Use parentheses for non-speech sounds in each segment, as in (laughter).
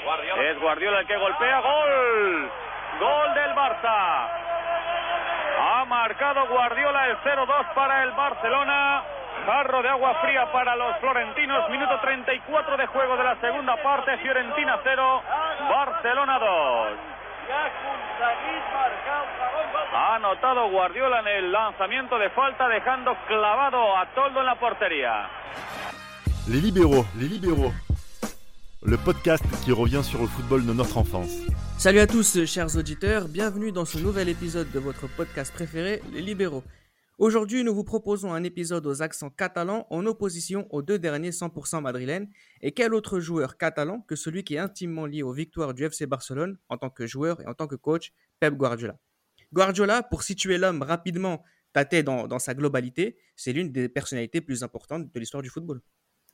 Es Guardiola el que golpea. Gol. Gol del Barça. Ha marcado Guardiola el 0-2 para el Barcelona. Jarro de agua fría para los florentinos. Minuto 34 de juego de la segunda parte. Fiorentina 0, Barcelona 2. Ha anotado Guardiola en el lanzamiento de falta, dejando clavado a Toldo en la portería. Les libéraux, les libéraux. Le podcast qui revient sur le football de notre enfance. Salut à tous, chers auditeurs, bienvenue dans ce nouvel épisode de votre podcast préféré, Les Libéraux. Aujourd'hui, nous vous proposons un épisode aux accents catalans en opposition aux deux derniers 100% madrilènes. Et quel autre joueur catalan que celui qui est intimement lié aux victoires du FC Barcelone en tant que joueur et en tant que coach, Pep Guardiola? Guardiola, pour situer l'homme rapidement, tâté dans, dans sa globalité, c'est l'une des personnalités plus importantes de l'histoire du football.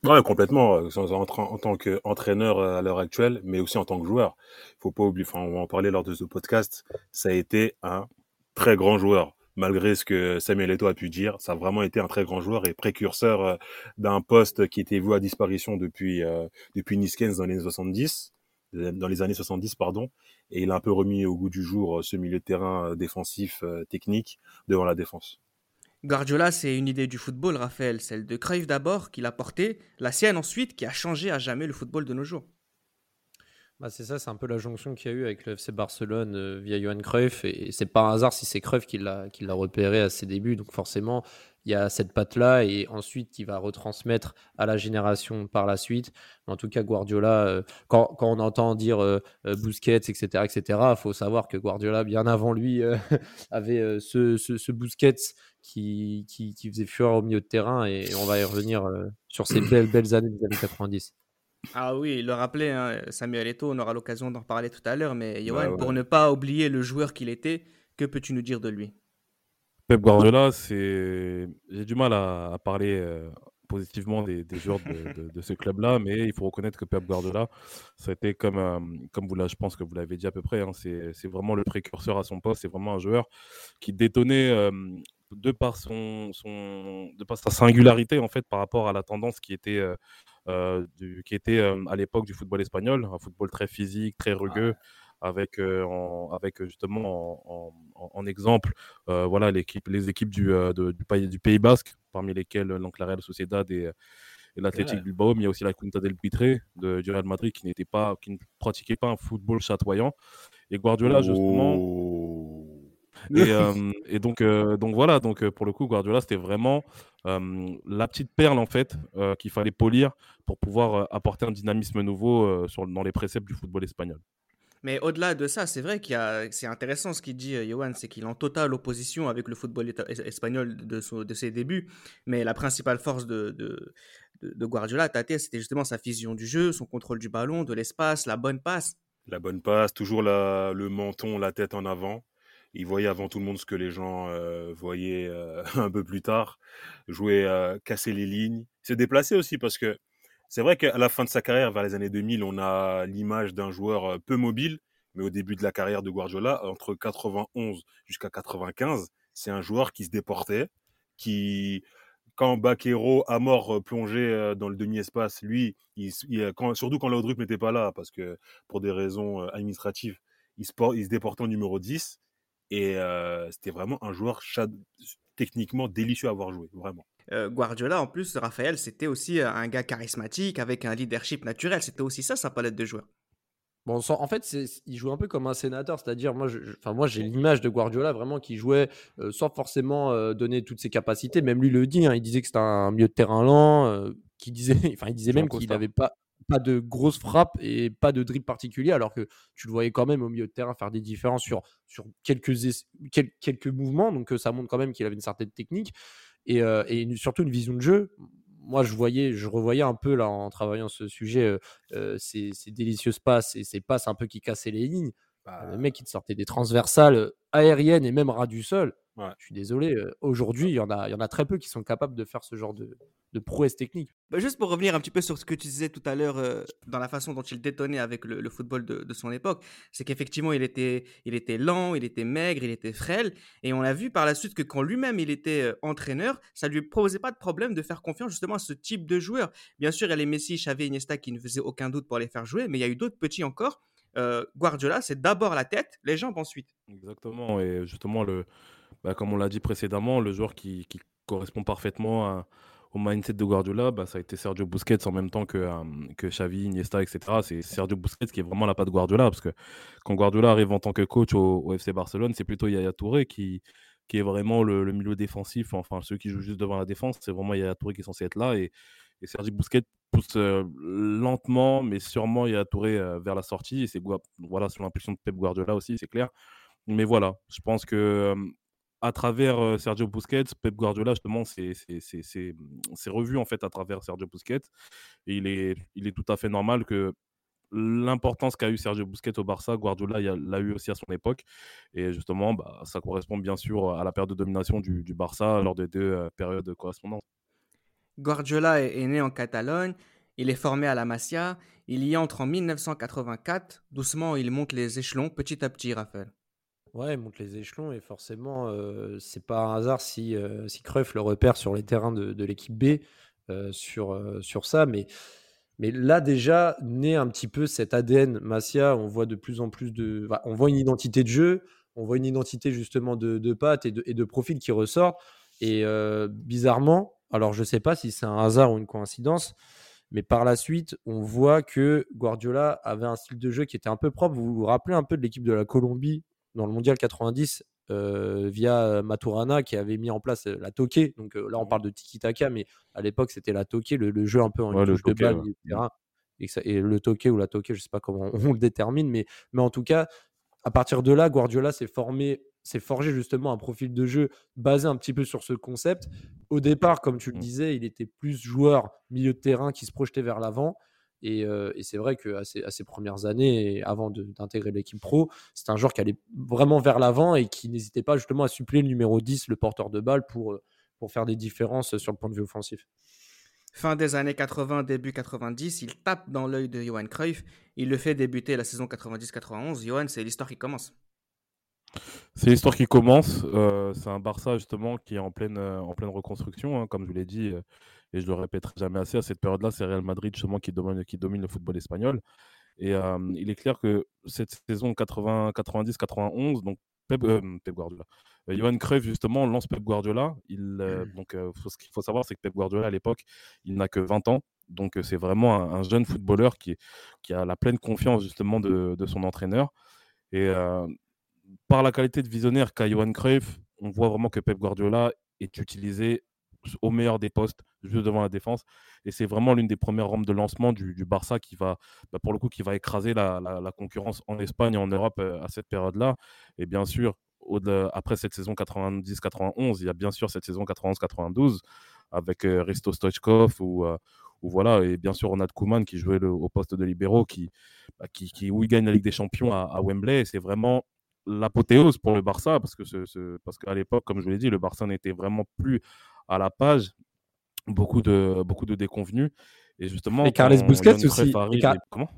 Ouais, complètement. En, en tant qu'entraîneur à l'heure actuelle, mais aussi en tant que joueur. Faut pas oublier, enfin, on va en parler lors de ce podcast. Ça a été un très grand joueur malgré ce que Samuel Eto'o a pu dire. Ça a vraiment été un très grand joueur et précurseur euh, d'un poste qui était voué à disparition depuis, euh, depuis Nice dans les années 70, dans les années 70, pardon. Et il a un peu remis au goût du jour euh, ce milieu de terrain défensif, technique, devant la défense. Guardiola, c'est une idée du football, Raphaël, celle de Cruyff d'abord, qu'il a portée, la sienne ensuite, qui a changé à jamais le football de nos jours. Bah c'est ça, c'est un peu la jonction qu'il y a eu avec le FC Barcelone euh, via Johan Cruyff. Et, c'est pas un hasard si c'est Cruyff qui l'a, qui repéré à ses débuts. Donc forcément, il y a cette patte-là et ensuite il va retransmettre à la génération par la suite. En tout cas, Guardiola, euh, quand, on entend dire euh, Busquets, etc., etc., il faut savoir que Guardiola, bien avant lui, (laughs) avait ce, ce, ce, Busquets qui, qui, qui, faisait fureur au milieu de terrain et on va y revenir sur ces belles, belles années des années 90. Ah oui, le rappelait, hein, Samuel Eto'o, on aura l'occasion d'en reparler tout à l'heure, mais Johan, pour ne pas oublier le joueur qu'il était, que peux-tu nous dire de lui? Pep Guardiola, c'est... j'ai du mal à, parler euh, positivement des, joueurs de, ce club-là, mais il faut reconnaître que Pep Guardiola, ça a été comme, euh, comme vous je pense que vous l'avez dit à peu près, hein, c'est, vraiment le précurseur à son poste, c'est vraiment un joueur qui détonnait euh, de par son, son, de par sa singularité en fait par rapport à la tendance qui était euh, du, qui était euh, à l'époque du football espagnol, un football très physique, très rugueux. avec, euh, avec justement en, en, exemple voilà l'équipe les équipes du, du, pays, du Pays Basque parmi lesquelles donc la Real Sociedad et, et l'Athletic Bilbao mais il y a aussi la Quinta del Buitre de, du Real Madrid qui n'était pas qui ne pratiquait pas un football chatoyant et Guardiola justement oh. Euh, (laughs) et, donc, euh, donc voilà, donc euh, pour le coup, Guardiola, c'était vraiment la petite perle en fait qu'il fallait polir pour pouvoir apporter un dynamisme nouveau sur, dans les préceptes du football espagnol. Mais au-delà de ça, c'est vrai qu'il a, c'est intéressant ce qu'il dit, Johan, c'est qu'il est en totale opposition avec le football espagnol de, de ses débuts. Mais la principale force de, de, de Guardiola, Tate, c'était justement sa vision du jeu, son contrôle du ballon, de l'espace, la bonne passe. La bonne passe, toujours la, le menton, la tête en avant il voyait avant tout le monde ce que les gens euh, voyaient euh, (laughs) un peu plus tard, jouer, euh, casser les lignes, se déplacer aussi parce que c'est vrai qu'à la fin de sa carrière, vers les années 2000, on a l'image d'un joueur peu mobile, mais au début de la carrière de Guardiola, entre 91 jusqu'à 95, c'est un joueur qui se déportait, qui quand Baquero a mort plongé dans le demi-espace, lui, il, quand, surtout quand Laudrup n'était pas là, parce que pour des raisons administratives, il se, il se déportait en numéro 10. Et c'était vraiment un joueur techniquement délicieux à avoir joué, vraiment. Guardiola, en plus, Raphaël, c'était aussi un gars charismatique avec un leadership naturel. C'était aussi ça sa palette de joueurs. Bon, en fait, il jouait un peu comme un sénateur, c'est-à-dire, moi, enfin, moi, j'ai l'image de Guardiola vraiment qui jouait sans forcément donner toutes ses capacités. Même lui le dit, hein, il disait que c'était un milieu de terrain lent, qui disait, (laughs) enfin, il disait même qu'il n'avait pas, pas de grosses frappes et pas de dribble particulier, alors que tu le voyais quand même au milieu de terrain faire des différences sur, sur quelques, quelques mouvements. Donc ça montre quand même qu'il avait une certaine technique et, et surtout une vision de jeu. Moi, je voyais, je revoyais un peu là en travaillant ce sujet, ces, ces, délicieuses passes et ces passes un peu qui cassaient les lignes. Bah, le mec, il te sortait des transversales aériennes et même ras du sol. Je suis désolé. Aujourd'hui, il y, en a, il y en a très peu qui sont capables de faire ce genre de, de prouesse technique. Bah, juste pour revenir un petit peu sur ce que tu disais tout à l'heure euh, dans la façon dont il détonnait avec le, football de, son époque, c'est qu'effectivement il était, il était lent, il était maigre, il était frêle, et on a vu par la suite que quand lui-même il était euh, entraîneur, ça lui posait pas de problème de faire confiance justement à ce type de joueur. Bien sûr, il y a les Messi, Xavi, Iniesta qui ne faisaient aucun doute pour les faire jouer, mais il y a eu d'autres petits encore. Euh, Guardiola, c'est d'abord la tête, les jambes ensuite. Exactement, et justement le, bah, comme on l'a dit précédemment, le joueur qui, qui correspond parfaitement à au mindset de Guardiola, bah, ça a été Sergio Busquets en même temps que, euh, que Xavi, Iniesta, etc. C'est Sergio Busquets qui est vraiment la patte Guardiola, parce que quand Guardiola arrive en tant que coach au, FC Barcelone, c'est plutôt Yaya Touré qui, qui est vraiment le, milieu défensif, enfin ceux qui jouent juste devant la défense, c'est vraiment Yaya Touré qui est censé être là, et, et Sergio Busquets pousse euh, lentement, mais sûrement Yaya Touré euh, vers la sortie, et c'est voilà, sous l'impulsion de Pep Guardiola aussi, c'est clair. Mais voilà, je pense que à travers Sergio Busquets, Pep Guardiola, justement, c'est revu en fait à travers Sergio Busquets. Et il est, est tout à fait normal que l'importance qu'a eu Sergio Busquets au Barça, Guardiola l'a eu aussi à son époque. Et justement, bah, ça correspond bien sûr à la période de domination du, Barça lors des deux périodes correspondantes. Guardiola est, né en Catalogne, il est formé à la Masia, il y entre en 1984. Doucement, il monte les échelons petit à petit, Raphaël. Ouais, il monte les échelons et forcément, euh, c'est pas un hasard si, euh, si le repère sur les terrains de, de l'équipe B euh, sur, sur ça. Mais, mais là, déjà, naît un petit peu cet ADN Masia. On voit de plus en plus de. on voit une identité de jeu, on voit une identité justement de, de pattes et de, et de profil qui ressort. Et bizarrement, alors je sais pas si c'est un hasard ou une coïncidence, mais par la suite, on voit que Guardiola avait un style de jeu qui était un peu propre. Vous vous rappelez un peu de l'équipe de la Colombie dans le mondial 90 euh, via Maturana qui avait mis en place euh, la toque. Donc euh, là, on mmh parle de tiki-taka, mais à l'époque, c'était la toque, le, jeu un peu en touche de balle, etc. Et, le toque ou la toque, je sais pas comment (laughs) on, le détermine, mais, mais en tout cas, à partir de là, Guardiola s'est formé s'est forgé justement un profil de jeu basé un petit peu sur ce concept. Au départ, comme tu le mmh. disais, il était plus joueur milieu de terrain qui se projetait vers l'avant. Et, c'est vrai qu'à ses, à ses premières années, avant d'intégrer l'équipe pro, c'est un joueur qui allait vraiment vers l'avant et qui n'hésitait pas justement à suppléer le numéro 10, le porteur de balle, pour, pour faire des différences sur le point de vue offensif. Fin des années 80, début 90, il tape dans l'œil de Johan Cruyff. Il le fait débuter la saison 90-91. Johan, c'est l'histoire qui commence. C'est l'histoire qui commence. c'est un Barça justement qui est en pleine, en pleine reconstruction, hein, comme je vous l'ai dit et je le répéterai jamais assez, à cette période-là, c'est Real Madrid justement qui domine, qui domine le football espagnol. Et il est clair que cette saison 80, 90, 91, donc Pep, euh, Guardiola, euh, Johan Cruyff justement lance Pep Guardiola. Il, euh, mmh. donc ce qu'il faut savoir, c'est que Pep Guardiola à l'époque, il n'a que 20 ans. Donc c'est vraiment un, jeune footballeur qui, qui a la pleine confiance justement de, de son entraîneur. Et par la qualité de visionnaire qu'a Johan Cruyff, on voit vraiment que Pep Guardiola est utilisé au meilleur des postes, juste devant la défense. Et c'est vraiment l'une des premières rampes de lancement du, Barça qui va, bah, pour le coup, qui va écraser la, concurrence en Espagne et en Europe euh, à cette période-là. Et bien sûr, après cette saison 90-91, il y a bien sûr cette saison 91-92 avec euh, Risto Stoichkov euh, ou, voilà, et bien sûr Ronald Koeman qui jouait au poste de libéraux, qui, bah, qui, qui, où il gagne la Ligue des Champions à, à Wembley. C'est vraiment l'apothéose pour le Barça parce que ce, parce qu'à l'époque, comme je vous l'ai dit, le Barça n'était vraiment plus à la page. Beaucoup de, beaucoup de déconvenus. Et justement, et Carles Busquets aussi. Comment?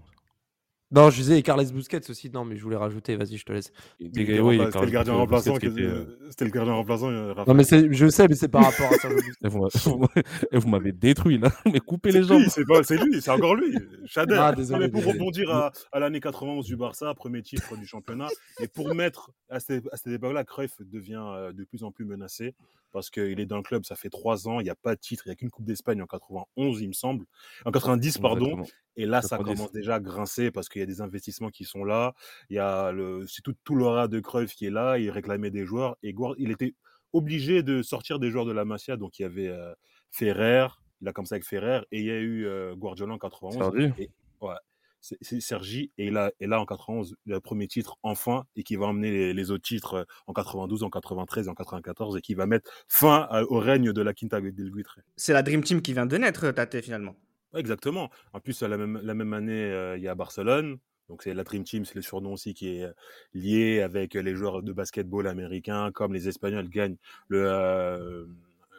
Non, je disais et Carles Busquets aussi. Non, mais je voulais rajouter. Vas-y, je te laisse. C'était le gardien remplaçant. C'était le gardien remplaçant. Non, mais je sais, mais c'est par rapport à ça. (laughs) vous m'avez détruit là. (laughs) Mais coupez les jambes. C'est lui, c'est encore lui. Chader. Ah, pour rebondir à, à l'année 91 du Barça, premier titre du championnat, et pour mettre à cette, à cette époque-là, Cruyff devient euh, de plus en plus menacé parce qu'il est dans le club, ça fait trois ans, il n'y a pas de titre, il n'y a qu'une Coupe d'Espagne en 91, il me semble, en 90, pardon. Et là, ça commence déjà à grincer parce qu'il y a des investissements qui sont là. Il y a le, c'est tout, tout l'aura de Cruyff qui est là. Il réclamait des joueurs et il était obligé de sortir des joueurs de la Masia. Donc il y avait euh, Ferrer, il a commencé avec Ferrer et il y a eu euh, Guardiola en 91. Et, ouais c'est Sergi et là, et là en 91 le premier titre enfin et qui va emmener les, autres titres euh, en 92, en 93 et en 94 et qui va mettre fin au règne de la Quinta del Guitre. C'est la Dream Team qui vient de naître, Tate finalement. Exactement. En plus la même, la même année euh, il y a Barcelone. Donc c'est la Dream Team, c'est le surnom aussi qui est euh, lié avec les joueurs de basketball américains, comme les Espagnols gagnent le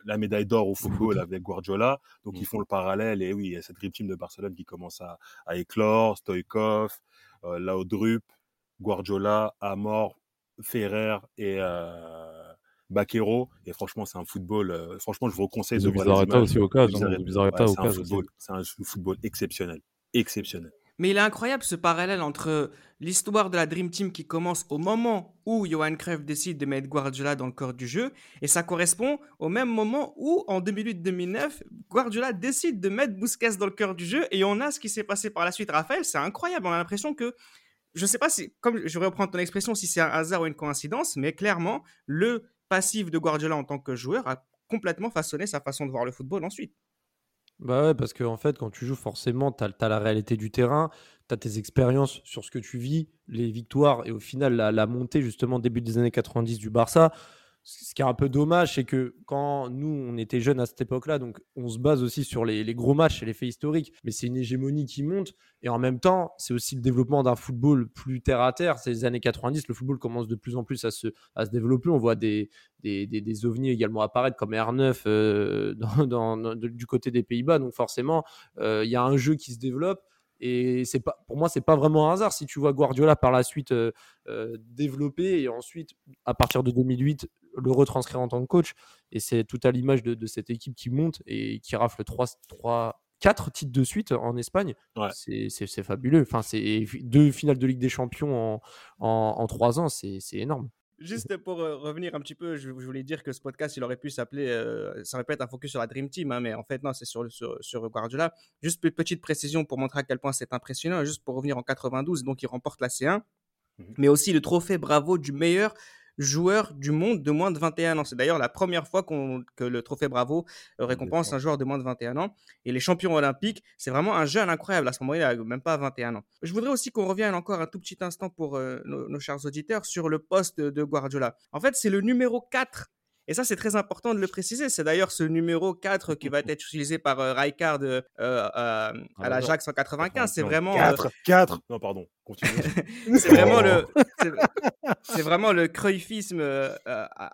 la médaille d'or au football avec Guardiola. Donc, Mm. ils font le parallèle. Et oui, il y a cette dream team de Barcelone qui commence à, à éclore. Stoïkov, euh, Laudrup, Guardiola, Amor, Ferrer et euh, Baquero. Et franchement, c'est un football. euh, franchement, je vous conseille de voir aussi au cas. Zubizarreta Ouais, au c'est un cas. football, c'est un football exceptionnel. Exceptionnel. Mais il est incroyable ce parallèle entre l'histoire de la Dream Team qui commence au moment où Johan Cruyff décide de mettre Guardiola dans le corps du jeu et ça correspond au même moment où en 2008-2009 Guardiola décide de mettre Busquets dans le cœur du jeu et on a ce qui s'est passé par la suite Raphaël, c'est incroyable, on a l'impression que je sais pas si comme je vais reprendre ton expression si c'est un hasard ou une coïncidence mais clairement le passif de Guardiola en tant que joueur a complètement façonné sa façon de voir le football ensuite. Bah ouais, parce qu'en fait, quand tu joues, forcément, tu as, la réalité du terrain, tu as tes expériences sur ce que tu vis, les victoires et au final, la, la montée, justement, début des années 90 du Barça. Ce qui est un peu dommage, c'est que quand nous, on était jeunes à cette époque-là, donc on se base aussi sur les, les gros matchs et les faits historiques, mais c'est une hégémonie qui monte. Et en même temps, c'est aussi le développement d'un football plus terre à terre. Ces années 90, le football commence de plus en plus à se, développer. On voit des, des, des, des ovnis également apparaître comme R9 euh, (laughs) dans, du côté des Pays-Bas. Donc forcément, il euh, y a un jeu qui se développe. Et c'est pas, pour moi, c'est pas vraiment un hasard si tu vois Guardiola par la suite euh, développer et ensuite, à partir de 2008, le retranscrire en tant que coach. Et c'est tout à l'image de, de, cette équipe qui monte et qui rafle 3, 3 4 titres de suite en Espagne. Ouais. C'est fabuleux. Enfin, c'est deux finales de Ligue des Champions en, en, en 3 ans, c'est énorme. Juste pour euh, revenir un petit peu, je, je, voulais dire que ce podcast, il aurait pu s'appeler, euh, ça aurait pu être un focus sur la Dream Team, hein, mais en fait, non, c'est sur, sur, sur, Guardiola. Juste une petite précision pour montrer à quel point c'est impressionnant, juste pour revenir en 92, donc il remporte la C1, Mhm. mais aussi le trophée Bravo du meilleur joueur du monde de moins de 21 ans. C'est d'ailleurs la première fois qu que le trophée Bravo récompense un joueur de moins de 21 ans. Et les champions olympiques, c'est vraiment un jeune incroyable. À ce moment-là, il n'a même pas 21 ans. Je voudrais aussi qu'on revienne encore un tout petit instant pour euh, nos, nos, chers auditeurs sur le poste de Guardiola. En fait, c'est le numéro 4 et ça, c'est très important de le préciser. C'est d'ailleurs ce numéro 4 qui va être utilisé par euh, Rijkaard euh, à l'Ajax en 95. C'est vraiment. 4, 4. Non, pardon. Continue. (laughs) c'est vraiment le. C'est vraiment le cruyffisme euh,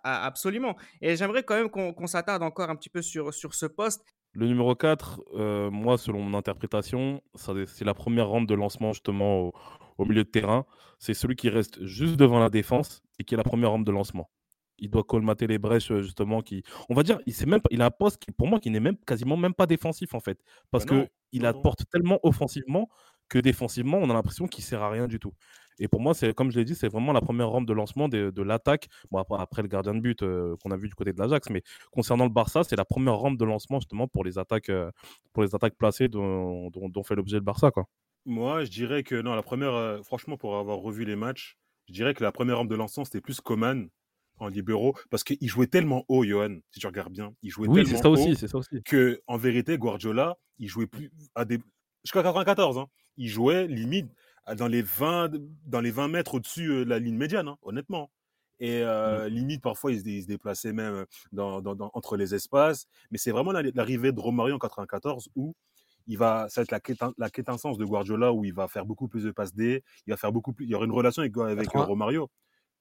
absolument. Et j'aimerais quand même qu'on qu s'attarde encore un petit peu sur, sur ce poste. Le numéro 4, euh, moi, selon mon interprétation, c'est la première rampe de lancement justement au, au milieu de terrain. C'est celui qui reste juste devant la défense et qui est la première rampe de lancement il doit colmater les brèches justement qui on va dire il sait même pas, il a un poste qui pour moi qui n'est même quasiment même pas défensif en fait. Parce non, que il apporte tellement offensivement que défensivement on a l'impression qu'il sert à rien du tout. Et pour moi c'est comme je l'ai dit c'est vraiment la première rampe de lancement de, de l'attaque. Bon après, après, le gardien de but euh, qu'on a vu du côté de l'Ajax mais concernant le Barça c'est la première rampe de lancement justement pour les attaques euh, pour les attaques placées dont, dont, dont fait l'objet le Barça quoi. Moi je dirais que non la première euh, franchement pour avoir revu les matchs je dirais que la première rampe de lancement c'était plus Coman en libéraux parce qu'il jouait tellement haut, Johan, si tu regardes bien. Il jouait oui, tellement ça haut aussi, c'est ça aussi. que, en vérité, Guardiola, il jouait plus à des jusqu'à 94. Hein. Il jouait limite dans les 20, dans les 20 mètres au-dessus de la ligne médiane, hein, honnêtement. Et euh, mmh. limite, parfois, il se, il se, déplaçait même dans, dans, dans, entre les espaces. Mais c'est vraiment l'arrivée de Romario en 94 où il va, ça va être la, quête, la quêtessence de Guardiola où il va faire beaucoup plus de passes D. Il va faire beaucoup plus. Il y aura une relation avec, avec 80. Romario.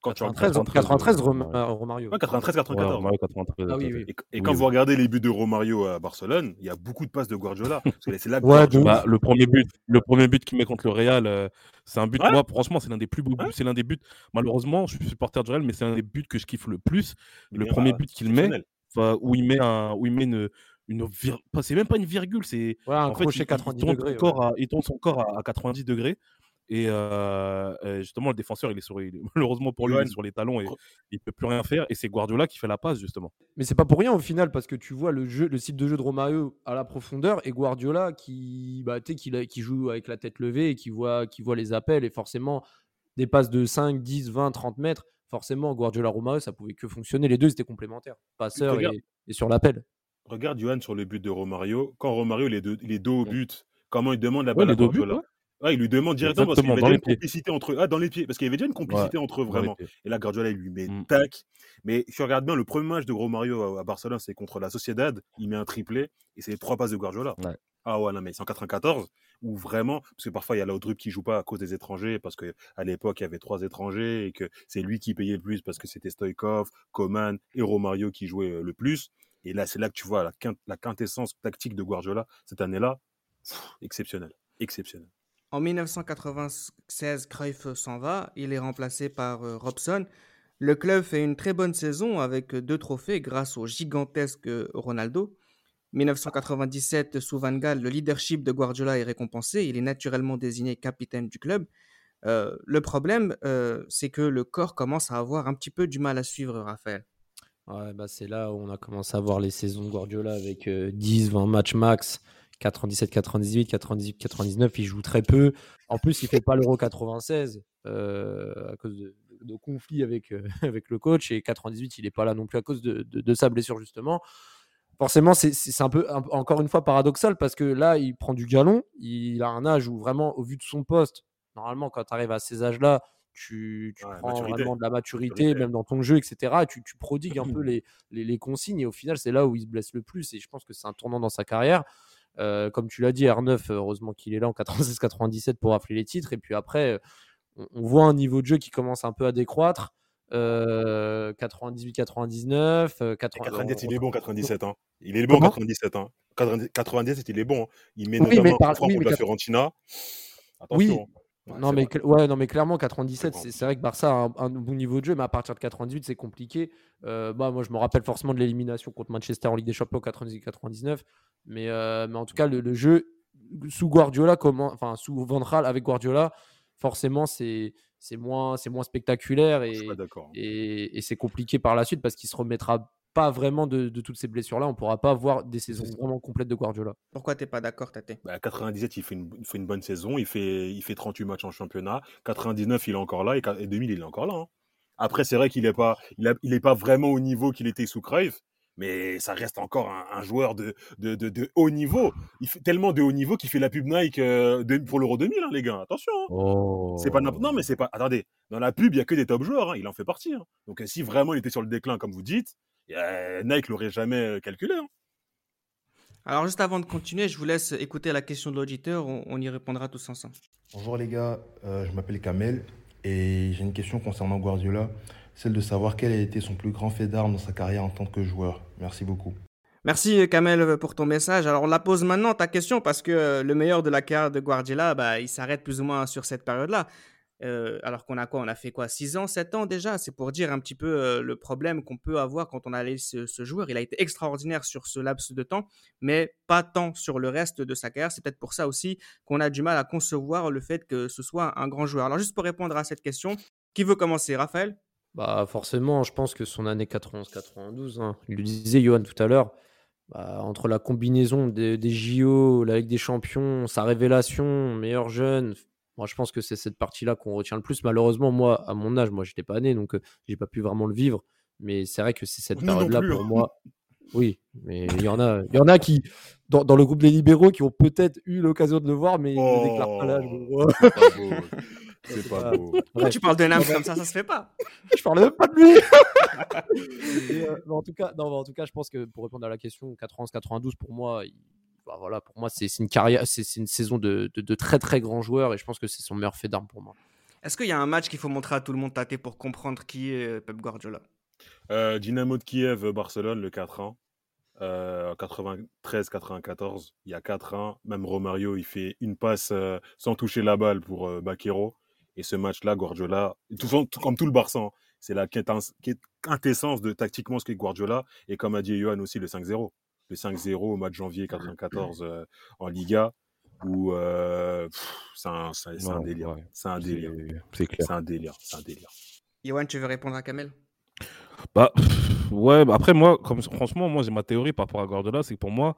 Quand 93, 93, 93 Romario. Ouais, 93, 94. Ouais, 93, ah, oui, oui. Et, et quand oui, vous regardez les buts de Romario à Barcelone, il y a beaucoup de passes de Guardiola. c'est là que ouais, bah, le premier but, le premier but qu'il met contre le Real, euh, c'est un but. Ouais. Moi, franchement, c'est l'un des plus beaux buts. Ouais. C'est l'un des buts. Malheureusement, je suis supporter du Real, mais c'est un des buts que je kiffe le plus. Le premier but qu'il met, où il met un, où il met une, une vir- pas- c'est même pas une virgule, c'est Ouais, un en fait, crochet il, il 90 tourne degrés. son corps à, il tourne son corps à, à 90 degrés. Et, euh, justement, le défenseur, il est sur, il est- (laughs) malheureusement pour lui, il est sur les talons et il peut plus rien faire. Et c'est Guardiola qui fait la passe, justement. Mais c'est pas pour rien au final parce que tu vois le jeu, le style de jeu de Romario à la profondeur et Guardiola qui, bah, tu sais, qui, qui joue avec la tête levée et qui voit, qui voit les appels et forcément des passes de 5, 10, 20, 30 mètres. Forcément, Guardiola Romario, ça pouvait que fonctionner. Les deux étaient complémentaires, passeur Regarde. et, et sur l'appel. Regarde Johan sur le but de Romario. Quand Romario il est, deux, il est dos au but, comment il demande la Ouais, balle à Guardiola? ouais. Ouais, il lui demande directement parce qu'il y avait déjà une complicité entre eux. Ah, dans les pieds. Parce qu'il y avait déjà une complicité entre eux vraiment. Et là, Guardiola, il lui met Mm. tac. Mais si tu regardes bien, le premier match de Romario à, à Barcelone, c'est contre la Sociedad. Il met un triplé et c'est les trois passes de Guardiola. Ouais. Ah ouais, non, mais c'est en 94 où vraiment, parce que parfois il y a Laudrup qui joue pas à cause des étrangers, parce que à l'époque il y avait trois étrangers et que c'est lui qui payait le plus parce que c'était Stoïkov, Coman et Romario qui jouaient euh, le plus. Et là, c'est là que tu vois la, quintessence tactique de Guardiola cette année-là. Exceptionnel. Exceptionnel. En 1996, Cruyff s'en va. Il est remplacé par euh, Robson. Le club fait une très bonne saison avec deux trophées grâce au gigantesque Ronaldo. 1997, sous Van Gaal, le leadership de Guardiola est récompensé. Il est naturellement désigné capitaine du club. Euh, le problème, euh, c'est que le corps commence à avoir un petit peu du mal à suivre Raphaël. Ouais, bah c'est là où on a commencé à voir les saisons Guardiola avec 10, euh, 20 matchs max, 97, 98, 98, 99. Il joue très peu. En plus, il fait pas l'Euro 96 à cause de, conflits avec, (laughs) avec le coach. Et 98, il n'est pas là non plus à cause de, de sa blessure, justement forcément, c'est un peu, encore une fois, paradoxal parce que là, il prend du galon. Il a un âge où vraiment, au vu de son poste, normalement, quand tu arrives à ces âges-là, tu, prends vraiment de la maturité, même dans ton jeu, etc. Et tu, prodigues un peu (clears throat) les, les, consignes. Et au final, c'est là où il se blesse le plus. Et je pense que c'est un tournant dans sa carrière. Euh, comme tu l'as dit, R9, heureusement qu'il est là en 96-97 pour rafler les titres. Et puis après, on, on, voit un niveau de jeu qui commence un peu à décroître. 98, 99, 90, il est bon 97. Hein. Il est bon 97. Hein. 97, il est bon. Hein. Il met oui, notamment par... oui, la Fiorentina. Attention. Oui. non, mais, ouais, non, mais clairement, 97, c'est vrai que Barça a un, bon niveau de jeu, mais à partir de 98, c'est compliqué. Euh, bah, moi, je me rappelle forcément de l'élimination contre Manchester en Ligue des Champions 98-99. Mais, euh, mais en tout cas, le, jeu sous Guardiola, comment, enfin, sous Ventral avec Guardiola, forcément, c'est c'est moins, c'est moins spectaculaire et, et, c'est compliqué par la suite parce qu'il se remettra pas vraiment de, toutes ces blessures-là. On pourra pas voir des saisons vraiment complètes de Guardiola. Pourquoi t'es pas d'accord, Tate? Bah, 97, il fait, une, fait une bonne saison. Il fait, il fait 38 matchs en championnat. 99, il est encore là. Et, 2000, il est encore là. Hein. Après, c'est vrai qu'il n'est pas, il, est pas vraiment au niveau qu'il était sous Cruyff mais ça reste encore un, joueur de, de, de, haut niveau. Il fait tellement de haut niveau qu'il fait la pub Nike euh, pour l'Euro 2000, hein, les gars. Attention. Hein. C'est pas non, mais c'est pas. Attendez, dans la pub, il y a que des top joueurs. Hein. Il en fait partie. Donc si vraiment il était sur le déclin, comme vous dites, Nike l'aurait jamais calculé. Alors juste avant de continuer, je vous laisse écouter la question de l'auditeur. On, y répondra tous ensemble. Bonjour les gars, euh, je m'appelle Kamel et j'ai une question concernant Guardiola celle de savoir quel a été son plus grand fait d'armes dans sa carrière en tant que joueur. Merci beaucoup. Merci Kamel pour ton message. Alors on la pose maintenant ta question parce que euh, le meilleur de la carrière de Guardiola, bah, il s'arrête plus ou moins sur cette période-là. Euh, alors qu'on a quoi? On a fait quoi? 6 ans, 7 ans déjà? C'est pour dire un petit peu euh, le problème qu'on peut avoir quand on a laissé ce, joueur. Il a été extraordinaire sur ce laps de temps, mais pas tant sur le reste de sa carrière. C'est peut-être pour ça aussi qu'on a du mal à concevoir le fait que ce soit un grand joueur. Alors juste pour répondre à cette question, qui veut commencer? Raphaël? Bah forcément, je pense que son année 91-92, hein, il le disait Johan tout à l'heure, bah, entre la combinaison des, JO, la Ligue des Champions, sa révélation, meilleur jeune, moi je pense que c'est cette partie-là qu'on retient le plus. Malheureusement, moi, à mon âge, moi j'étais pas né, donc je euh, j'ai pas pu vraiment le vivre. Mais c'est vrai que c'est cette période-là pour hein. moi. Oui, mais il y en a, il y en a qui, dans, le groupe des libéraux, qui ont peut-être eu l'occasion de le voir, mais ils ne déclarent pas l'âge. C'est pas beau. (laughs) tu parles d'un âme comme ça, ça se fait pas. je parle même pas de lui. (laughs) Euh, en tout cas, non, en tout cas, je pense que pour répondre à la question, 91-92 pour moi, bah, voilà, pour moi c'est une carrière, c'est une saison de, de, très très grands joueurs et je pense que c'est son meilleur fait d'armes pour moi. Est-ce qu'il y a un match qu'il faut montrer à tout le monde tâté pour comprendre qui est Pep Guardiola? Euh, Dynamo de Kiev, Barcelone, le 4-1. 93-94, il y a 4-1. Même Romario, il fait une passe sans toucher la balle pour Baquero. Et ce match-là, Guardiola, tout, comme tout le Barça, hein, c'est la quintessence de tactiquement ce qu'est Guardiola. Et comme a dit Johan aussi, le 5-0. Le 5-0 au match janvier 94 euh, en Liga, où euh, c'est un, délire. C'est un délire. C'est un délire. C'est un délire. Johan, tu veux répondre à Kamel? Bah, ouais, bah après, moi, comme, franchement, moi, j'ai ma théorie par rapport à Guardiola, c'est que pour moi,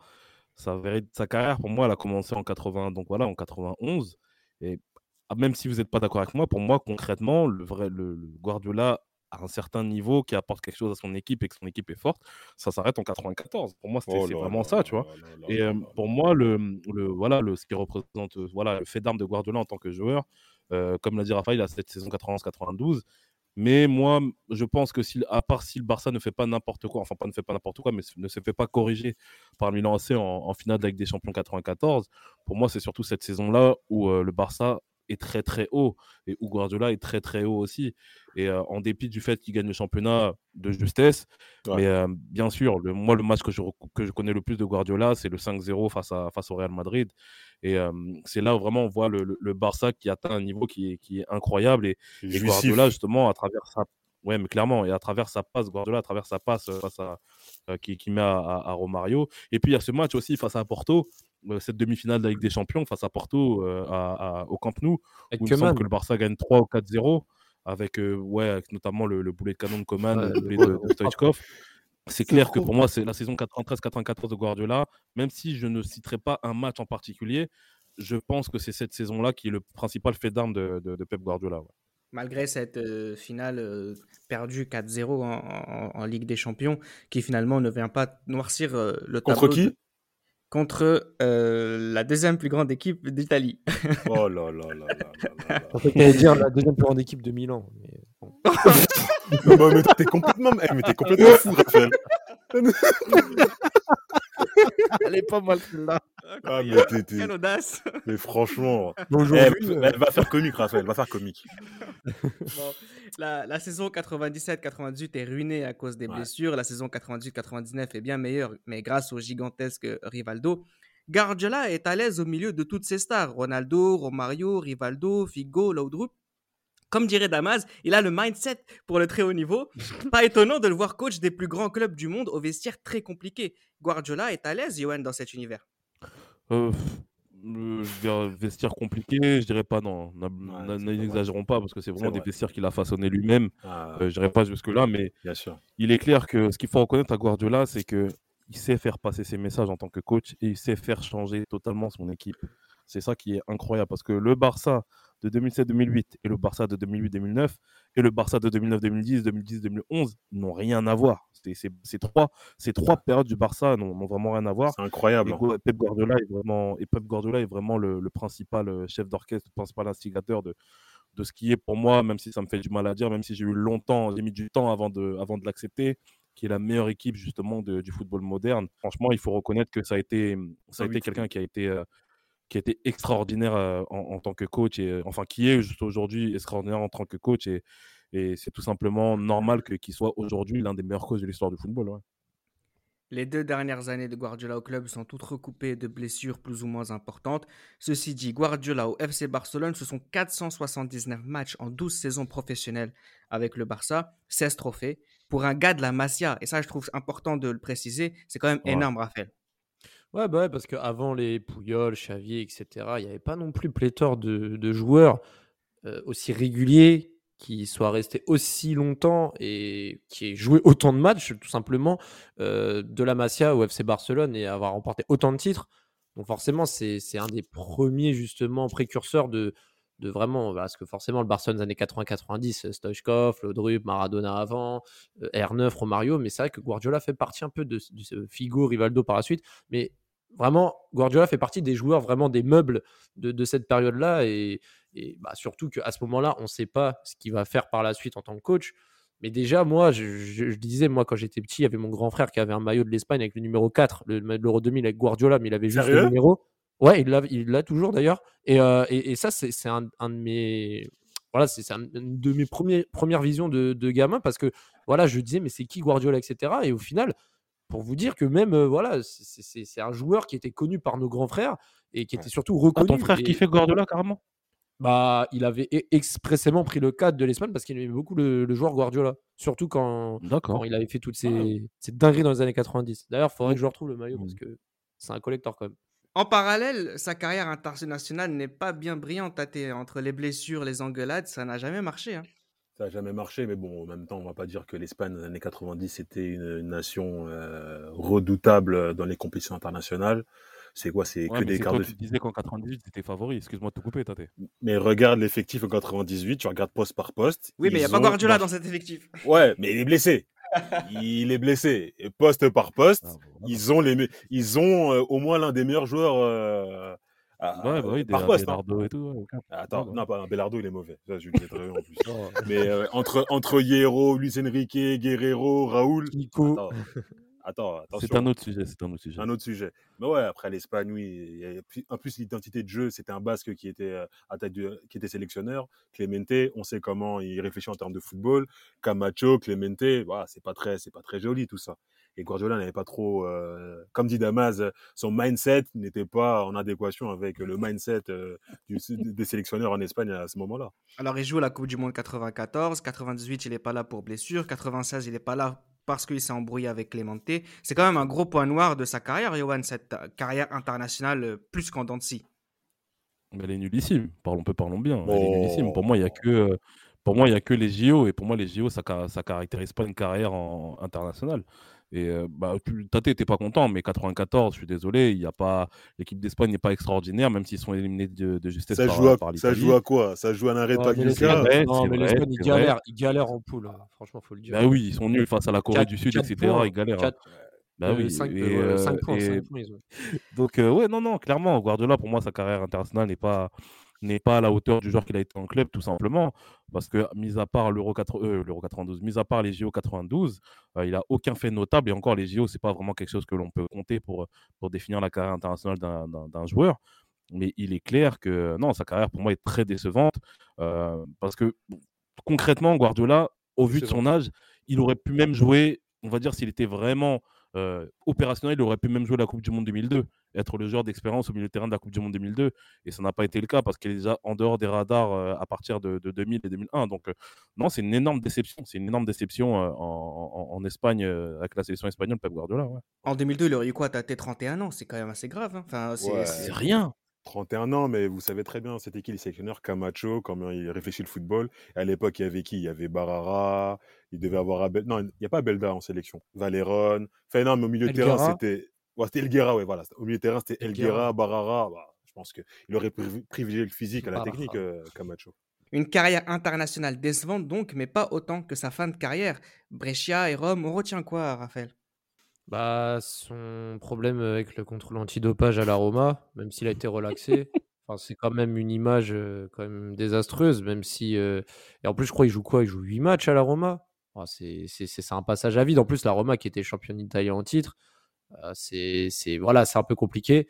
sa, sa carrière, pour moi, elle a commencé en 80, donc voilà, en 91. Et ah, même si vous n'êtes pas d'accord avec moi, pour moi, concrètement, le vrai le, Guardiola à un certain niveau qui apporte quelque chose à son équipe et que son équipe est forte, ça s'arrête en 94. Pour moi, c'est oh vraiment ça, tu vois. et pour moi, le, le, voilà, le, ce qui représente voilà, le fait d'armes de Guardiola en tant que joueur, comme l'a dit Raphaël, à cette saison 91-92, mais moi, je pense que si, à part si le Barça ne fait pas n'importe quoi, enfin pas ne fait pas n'importe quoi, mais ne se fait pas corriger par Milan AC en, en finale de la Ligue des Champions 94, pour moi c'est surtout cette saison-là où le Barça est très très haut et où Guardiola est très très haut aussi. et euh, en dépit du fait qu'il gagne le championnat de justesse. Ouais. Mais euh, bien sûr, le, moi, le match que je, que je connais le plus de Guardiola, c'est le 5-0 face, à, face au Real Madrid. Et euh, c'est là où vraiment on voit le, le- le Barça qui atteint un niveau qui est, qui est incroyable. Et. Guardiola, justement, à travers sa. Ouais, mais clairement, et à travers sa passe, Guardiola, à travers sa passe face à, euh, qui, qui met à, à- à Romario. Et puis il y a ce match aussi face à Porto, cette demi-finale de la Ligue des Champions face à Porto euh, à- à- au Camp Nou, Avec où il me semble que le Barça gagne 3 ou 4-0, avec, euh, ouais, avec notamment le, le boulet de canon de Coman, Ouais, le boulet de, Stoichkov. C'est clair que pour moi, c'est la saison 93-94 de Guardiola. Même si je ne citerai pas un match en particulier, je pense que c'est cette saison-là qui est le principal fait d'armes de, de- de Pep Guardiola. ouais. Malgré cette euh, finale euh, perdue 4-0 en, en- en Ligue des Champions, qui finalement ne vient pas noircir euh, le Contre tableau qui? de- contre euh, la deuxième plus grande équipe d'Italie. (laughs) Oh là là là là là là là. Je pensais qu'il allait dire la deuxième plus grande équipe de Milan. mais bon. Non, mais- (laughs) mais t'es complètement, eh, mais t'es complètement fou, Raphaël. (laughs) (laughs) Elle est pas mal celle-là. Ah, mais, t'es- t'es- Quelle audace mais franchement, aujourd'hui, elle, elle va faire comique, Raphaël, elle va faire comique. (laughs) Bon, la, la saison 97-98 est ruinée à cause des Ouais. blessures. La saison 98-99 est bien meilleure, mais grâce au gigantesque Rivaldo. Guardiola est à l'aise au milieu de toutes ses stars. Ronaldo, Romario, Rivaldo, Figo, Laudrup. Comme dirait Damas, il a le mindset pour le très haut niveau. (laughs) Pas étonnant de le voir coach des plus grands clubs du monde au vestiaire très compliqué. Guardiola est à l'aise, Johan, dans cet univers? Euh, euh, vestiaire compliqué, je dirais pas non. n'a- c'est pas N'exagérons pas parce que c'est vraiment des vrai. vestiaires qu'il a façonné lui-même. Ah, Euh, je dirais pas jusque-là, mais bien sûr. il est clair que ce qu'il faut reconnaître à Guardiola, c'est que il sait faire passer ses messages en tant que coach et il sait faire changer totalement son équipe. C'est ça qui est incroyable parce que le Barça de 2007-2008 et le Barça de 2008-2009 et le Barça de 2009-2010, 2010-2011 n'ont rien à voir. Ces trois, ces trois périodes du Barça n'ont vraiment rien à voir. C'est incroyable. Et Pep Guardiola est vraiment, et Pep Guardiola est vraiment le, le principal euh, chef d'orchestre, le principal instigateur de, de ce qui est pour moi, même si ça me fait du mal à dire, même si j'ai eu longtemps, j'ai mis du temps avant de, avant de l'accepter, qui est la meilleure équipe justement de- du football moderne. Franchement, il faut reconnaître que ça a été, ça a Ah oui, été quelqu'un qui a été, euh, qui a été extraordinaire euh, en, en tant que coach, et, euh, enfin qui est juste aujourd'hui extraordinaire en tant que coach, et, et c'est tout simplement normal que- qu'il soit aujourd'hui l'un des meilleurs coachs de l'histoire du football. ouais. Les deux dernières années de Guardiola au club sont toutes recoupées de blessures plus ou moins importantes. Ceci dit, Guardiola au FC Barcelone, ce sont 479 matchs en 12 saisons professionnelles avec le Barça, 16 trophées. Pour un gars de la Masia, et ça je trouve important de le préciser, c'est quand même Ouais. énorme, Raphaël. Ouais, bah ouais, parce qu'avant les Pouillol, Xavier, etc., il n'y avait pas non plus pléthore de, joueurs euh, aussi réguliers qui soient restés aussi longtemps et qui aient joué autant de matchs, tout simplement, euh, de la Masia au FC Barcelone et avoir remporté autant de titres. Donc forcément, c'est un des premiers, justement, précurseurs de, de vraiment, parce que forcément, le Barcelone des années 80-90, Stoichkov, Laudrup, Maradona avant, euh, R9, Romario, mais c'est vrai que Guardiola fait partie un peu de, de ce Figo, Rivaldo par la suite, mais vraiment, Guardiola fait partie des joueurs, vraiment des meubles de, de cette période-là. Et, et bah, surtout qu'à ce moment-là, on ne sait pas ce qu'il va faire par la suite en tant que coach. Mais déjà, moi, je, je- je disais, moi, quand j'étais petit, il y avait mon grand frère qui avait un maillot de l'Espagne avec le numéro 4, le l'Euro 2000 avec Guardiola, mais il avait juste Sérieux? le numéro. Ouais, il l'a il l'a toujours d'ailleurs. Et, euh, et, et ça, c'est c'est un, un de mes. Voilà, c'est c'est un- une de mes premiers, premières visions de, de gamin parce que voilà, je disais, mais c'est qui Guardiola, etc. Et au final, pour vous dire que même, euh, voilà, c'est- c'est c'est un joueur qui était connu par nos grands frères et qui était surtout Ah, reconnu. ton frère et- qui fait Guardiola carrément? Bah, il avait e- expressément pris le cadre de l'Espagne parce qu'il aimait beaucoup le, le joueur Guardiola. Surtout quand, il avait fait toutes ces, ces dingueries dans les années 90. D'ailleurs, il faudrait que je retrouve le maillot parce Mm. que c'est un collector quand même. En parallèle, sa carrière internationale n'est pas bien brillante, Tate. Entre les blessures, les engueulades, ça n'a jamais marché. hein. Ça n'a jamais marché, mais bon, en même temps, on va pas dire que l'Espagne dans les années 90 était une, une nation euh, redoutable dans les compétitions internationales. C'est quoi? C'est Ouais, que des quarts toi de qui disais qu'en 98, c'était favori. Excuse-moi de te couper, Tate. Mais regarde l'effectif en 98, tu regardes poste par poste. Oui, mais il n'y a pas Guardiola dans cet effectif. Ouais, mais il est blessé. Il est blessé. Et poste par poste, Ah, bon, voilà. ils ont les, ils ont euh, au moins l'un des meilleurs joueurs euh, à- Ouais, bah oui, par des poste. hein. Belardo et tout. ouais, ok. Attends, Ouais, ouais. non, pas un Belardo, il est mauvais. Ça, je le sais très bien en plus. (laughs) Oh, Mais euh, entre entre Hierro, Luis Enrique, Guerrero, Raoul. Nico. Attends, (laughs) attends, C'est un autre sujet, c'est un autre sujet. Un autre sujet. Mais ouais, après l'Espagne, oui. il y a- puis- En plus, l'identité de jeu, c'était un Basque qui était, euh, à tête de- qui était sélectionneur. Clemente, on sait comment il réfléchit en termes de football. Camacho, Clemente, voilà, c'est pas très, c'est pas très joli tout ça. Et Guardiola n'avait pas trop, euh, comme dit Damas, euh, son mindset n'était pas en adéquation avec le mindset euh, du- des sélectionneurs en Espagne à ce moment-là. Alors, il joue la Coupe du Monde 94, 98, il n'est pas là pour blessure, 96, il n'est pas là parce qu'il s'est embrouillé avec Clemente. C'est quand même un gros point noir de sa carrière, Johan, cette carrière internationale euh, plus qu'en. Mais elle est nullissime. Parlons peu, parlons bien. Elle est nullissime. Oh. Pour moi, il y a que, euh, pour moi, il y a que les JO. Et pour moi, les JO, ça, ça caractérise pas une carrière en, internationale. Et euh, bah, tu- Tate n'était pas content, mais 94, je suis désolé, il y a pas l'équipe d'Espagne n'est pas extraordinaire, même s'ils sont éliminés de, de justesse Ça par, joue, à, par ça joue à quoi? Ça joue à un arrêt de non, mais l'Espagne, ils galèrent, ils galèrent en poule. hein. Franchement, faut le dire. Bah oui, ils sont nuls face à la Corée du Sud, etc. points, Ils galèrent. hein. Bah euh, oui. cinq- et, euh, cinq points, et- cinq points, ils ont. Donc, euh, ouais, non, non, clairement, Guardiola, pour moi, sa carrière internationale n'est pas, n'est pas à la hauteur du joueur qu'il a été en club, tout simplement. Parce que, mis à part l'Euro 80 euh, 92, mis à part les JO 92, euh, il a aucun fait notable. Et encore, les JO, c'est pas vraiment quelque chose que l'on peut compter pour, pour définir la carrière internationale d'un- joueur. Mais il est clair que, non, sa carrière, pour moi, est très décevante. euh, parce que, concrètement, Guardiola, au vu de son âge, il aurait pu même jouer, on va dire, s'il était vraiment euh, opérationnel, il aurait pu même jouer la Coupe du Monde 2002, être le joueur d'expérience au milieu de terrain de la Coupe du Monde 2002. Et ça n'a pas été le cas parce qu'il est déjà en dehors des radars euh, à partir de, de 2000 et 2001. Donc, euh, non, c'est une énorme déception. C'est une énorme déception euh, en, en- en Espagne euh, avec la sélection espagnole, Pep Guardiola. ouais. En 2002, il aurait eu quoi? T'as 31 ans, c'est quand même assez grave. hein. Enfin, c'est, Ouais. rien. 31 ans, mais vous savez très bien, c'était qui les sélectionneurs Camacho, comment il réfléchit le football. Et à l'époque, il y avait qui? Il y avait Barara, il devait avoir Abel. Non, il n'y a pas Belda en sélection. Valéron. Enfin, non, mais au milieu de terrain, c'était. Ouais, c'était Elguera, ouais, voilà. Au milieu de terrain, c'était Elguera. Barara. Bah, je pense qu'il aurait privi- privilégié le physique à la Barara. technique, euh, Camacho. Une carrière internationale décevante donc, mais pas autant que sa fin de carrière. Brescia et Rome, on retient quoi, Raphaël? Bah, son problème avec le contrôle antidopage à la Roma, même s'il a été relaxé, (laughs) enfin, c'est quand même une image euh, quand même désastreuse, même si... euh, Et en plus, je crois qu'il joue quoi? Il joue 8 matchs à la Roma? Ah, c'est c'est- c'est- c'est un passage à vide. En plus, la Roma qui était championne d'Italie en titre, c'est c'est- voilà, c'est un peu compliqué.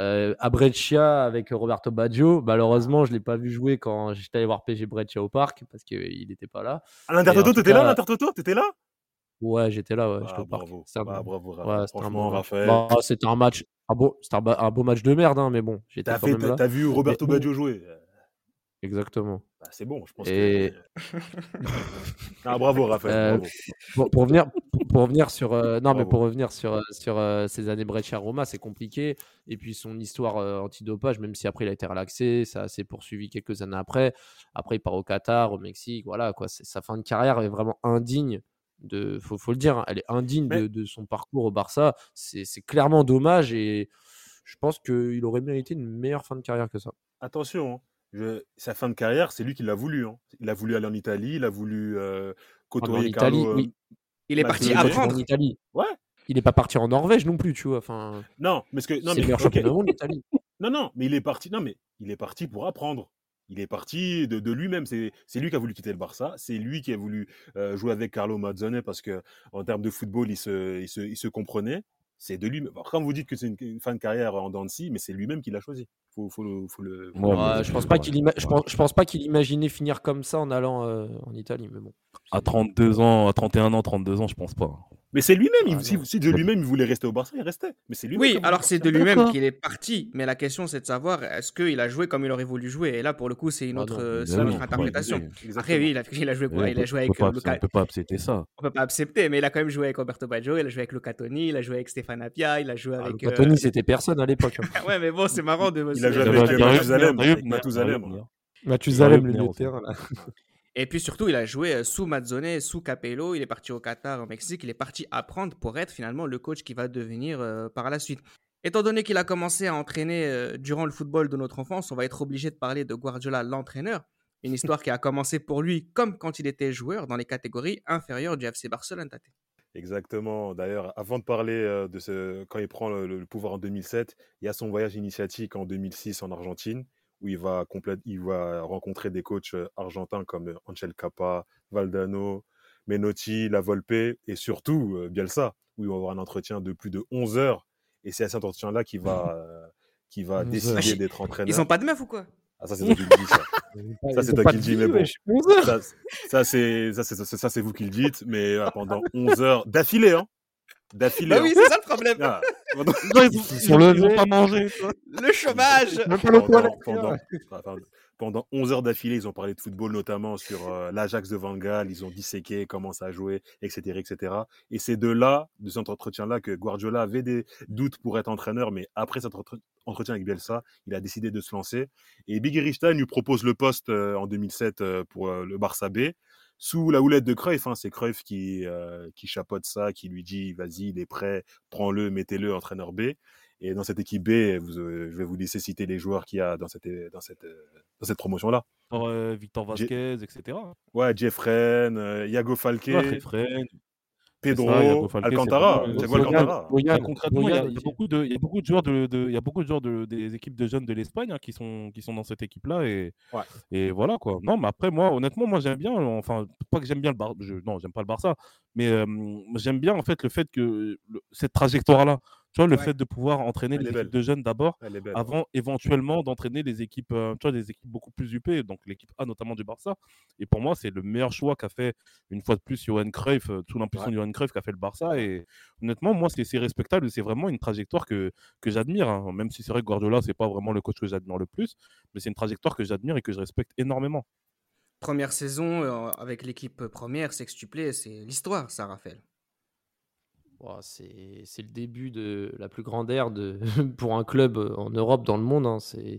Euh, à Brescia avec Roberto Baggio, malheureusement, je ne l'ai pas vu jouer quand j'étais allé voir PG Brescia au parc parce qu'il n'était pas là. À l'Intertoto, t'étais là, l'Intertoto T'étais là? Ouais, j'étais là, ouais, j'étais Ah, au parc. bravo. C'était un- Ah, Ouais, un bon. Bah, c'était un match, un beau, c'était un, beau match de merde, hein, mais bon, j'étais quand fait- même t'as- là. t'as vu Roberto Mais- Baggio jouer Exactement. Bah, C'est bon, je pense Et- (laughs) que. Ah, bravo, Raphaël. Euh, bravo. Pour, pour revenir, pour, pour revenir sur, euh, non, mais pour revenir sur, euh, sur euh, ces années Brescia Roma, c'est compliqué. Et puis son histoire euh, antidopage, même si après il a été relaxé, ça s'est poursuivi quelques années après. Après, il part au Qatar, au Mexique, voilà quoi. Sa fin de carrière est vraiment indigne. De, faut, faut le dire, hein, elle est indigne Mais- de, de son parcours au Barça. C'est c'est clairement dommage et je pense qu'il aurait mérité une meilleure fin de carrière que ça. Attention, hein, je- sa fin de carrière, c'est lui qui l'a voulu. hein. Il a voulu aller en Italie, il a voulu euh, côtoyer Italie, Carlo. euh, oui. Il est parti tu veux Il est parti en apprendre. Italie. Ouais. Il n'est pas parti en Norvège non plus, tu vois. Enfin, Non, mais ce que non c'est mais le meilleur ok. championnat du monde, l'Italie. (laughs) Non, non, mais il est parti. Non, mais il est parti pour apprendre. Il est parti de, de lui-même. C'est c'est lui qui a voulu quitter le Barça. C'est lui qui a voulu euh, jouer avec Carlo Mazzone parce que en termes de football, il se, il se, il se comprenait. C'est de lui-même. Alors, Quand vous dites que c'est une, une fin de carrière en scie, mais c'est lui-même qui l'a choisi. Faut, faut le, faut le. faut Ouais, le- mais- Ouais, je pense pas ouais, qu'il ima- je ouais. pense, je pense pas qu'il imaginait finir comme ça en allant euh, en Italie, mais bon. À 32 ans, à 31 ans, 32 ans, je pense pas. Mais c'est lui-même. Ah, si, de lui-même il voulait rester au Barça, il restait. Mais c'est lui-même. qui Oui, alors c'est de lui-même qu'il est parti, mais la question c'est de savoir est-ce qu'il a joué comme il aurait voulu jouer? Et là, pour le coup, c'est une Ah autre, non, mais c'est non, une autre ouais, interprétation. Après, oui, il a, il a joué quoi? Il a joué avec Luca. on peut pas accepter ça. On peut pas accepter, mais il a quand même joué avec Roberto Baggio, il a joué avec Luca Toni, il a joué avec Stéphane Appia, il a joué Ah, avec. le euh, Tony, c'était personne à l'époque. (laughs) ouais, mais bon, c'est marrant de. Il a joué avec, euh, Mathusalem, Mathusalem, le milieu de terrain. (laughs) Et puis surtout, il a joué euh, sous Mazzone, sous Capello. Il est parti au Qatar, au Mexique. Il est parti apprendre pour être finalement le coach qui va devenir euh, par la suite. Étant donné qu'il a commencé à entraîner euh, durant le football de notre enfance, on va être obligé de parler de Guardiola, l'entraîneur. Une histoire qui a commencé pour lui comme quand il était joueur dans les catégories inférieures du FC Barcelone. Tate. Exactement. D'ailleurs, avant de parler de ce, quand il prend le, le pouvoir en 2007, il y a son voyage initiatique en 2006 en Argentine, où il va, complète, il va rencontrer des coachs euh, argentins comme euh, Angel Capa, Valdano, Menotti, La Volpe et surtout euh, Bielsa, où ils vont avoir un entretien de plus de 11 heures. Et c'est à cet entretien-là qui va, euh, qui va (laughs) 11 décider d'être entraîneur. Ils ont pas de meuf ou quoi? Ah, ça, c'est toi qui le dis, ça. Ça, c'est toi qui le dis, mais bon. Ça, ça, c'est ça, c'est- ça, c'est vous qui le dites, mais euh, pendant 11 heures d'affilée, hein. D'affilée. Bah hein. oui, c'est ça le problème. Ah, (laughs) pendant- ils, sont levés. pas mangé. Le chômage. pendant, pendant- enfin, pendant 11 heures d'affilée, ils ont parlé de football, notamment sur euh, l'Ajax de Van Gaal. Ils ont disséqué comment ça jouait, etc. etc. Et c'est de là, de cet entretien-là, que Guardiola avait des doutes pour être entraîneur, mais après cet entre- entretien avec Bielsa, il a décidé de se lancer. Et Big Richstein lui propose le poste euh, en 2007 euh, pour euh, le Barça B. Sous la houlette de Cruyff, hein, c'est Cruyff qui, euh, qui chapeaute ça, qui lui dit vas-y, il est prêt, prends-le, mettez-le entraîneur B. Et dans cette équipe B, vous, euh, je vais vous laisser citer les joueurs qu'il y a dans cette, dans cette, euh, dans cette promotion-là. Victor, Victor Vasquez, etc. Ouais, Jeffren, Iago Falque, Ouais, Fred, Pedro, ça, Falque, Alcantara. Thiago Alcantara? Il y, a, beaucoup de, il y a beaucoup de joueurs de, de- il y a beaucoup de joueurs de- des équipes de jeunes de l'Espagne hein, qui sont qui sont dans cette équipe-là et Ouais. et voilà quoi. Non, mais après moi, honnêtement, moi j'aime bien. Enfin, pas que j'aime bien le Barça. Non, j'aime pas le Barça, mais euh, j'aime bien en fait le fait que le- cette trajectoire-là. Tu vois, le Ouais. fait de pouvoir entraîner Elle les équipes de jeunes d'abord avant éventuellement d'entraîner des équipes, euh, tu vois, des équipes beaucoup plus UP, donc l'équipe A notamment du Barça. Et pour moi, c'est le meilleur choix qu'a fait une fois de plus Johan Cruyff, euh, sous l'impulsion de Johan Cruyff qu'a fait le Barça. Et honnêtement, moi, c'est respectable, et c'est vraiment une trajectoire que, que j'admire. hein. Même si c'est vrai que Guardiola, c'est pas vraiment le coach que j'admire le plus, mais c'est une trajectoire que j'admire et que je respecte énormément. Première saison euh, avec l'équipe première, sextuplée, c'est l'histoire, ça, Raphaël. C'est le début de la plus grande ère de, (laughs) pour un club euh, en Europe, dans le monde. hein. C'est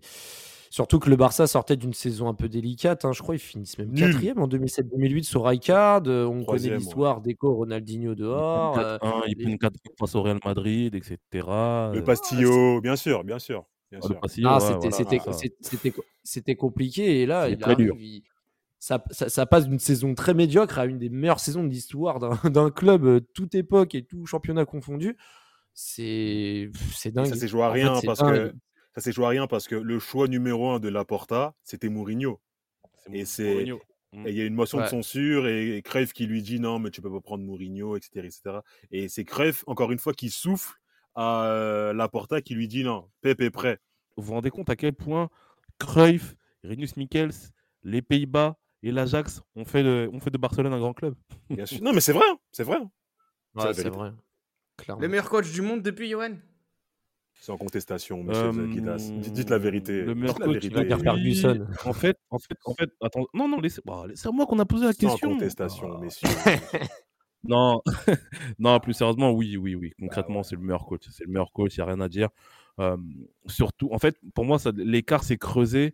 surtout que le Barça sortait d'une saison un peu délicate. hein. Je crois qu'ils finissent même quatrième en 2007-2008 sur Rijkaard. Euh, On connaît Troisième, ouais. l'histoire d'Eco, Ronaldinho dehors. euh, 4-1, il les- prennent 4 face au Real Madrid, etc. Le Euh, Pastillo, bien sûr, bien sûr. Bien le sûr. Pastillo, Ah, ouais, c'était voilà, compliqué. Et là, C'est il très dur. arrive, il- ça, ça- ça passe d'une saison très médiocre à une des meilleures saisons de l'histoire d'un (laughs) club, euh, toute époque et tout championnat confondu. C'est Et dingue. ça s'est joué à En fait, rien parce dingue. que ça s'est joué à rien parce que le choix numéro un de Laporta, c'était Mourinho. Et c'est-. Mm. Et il y a une motion de censure et, et Cruyff qui lui dit non, mais tu peux pas prendre Mourinho, etc. etc. Et c'est Cruyff, encore une fois, qui souffle à euh, Laporta qui lui dit non, Pep est prêt. Vous vous rendez compte à quel point Cruyff, Rinus Michels, les Pays-Bas et l'Ajax ont fait, de, ont fait de Barcelone un grand club Bien sûr. Non, mais c'est vrai, hein, c'est vrai. hein. Ouais, c'est vrai. Clairement. Le meilleur coach du monde depuis Johan? C'est en contestation, monsieur Zakitas. Dites, dites la vérité. Le meilleur Dites la coach, vérité. Ferguson. En fait, en fait, en fait, attends, non, non, laissez, bah, c'est à moi qu'on a posé la Sans question. contestation, Ah. messieurs. (laughs) Non, (laughs) non, plus sérieusement, oui, oui, oui. Concrètement, c'est le meilleur coach. C'est le meilleur coach, il n'y a rien à dire. Euh, surtout, en fait, pour moi, ça- l'écart s'est creusé.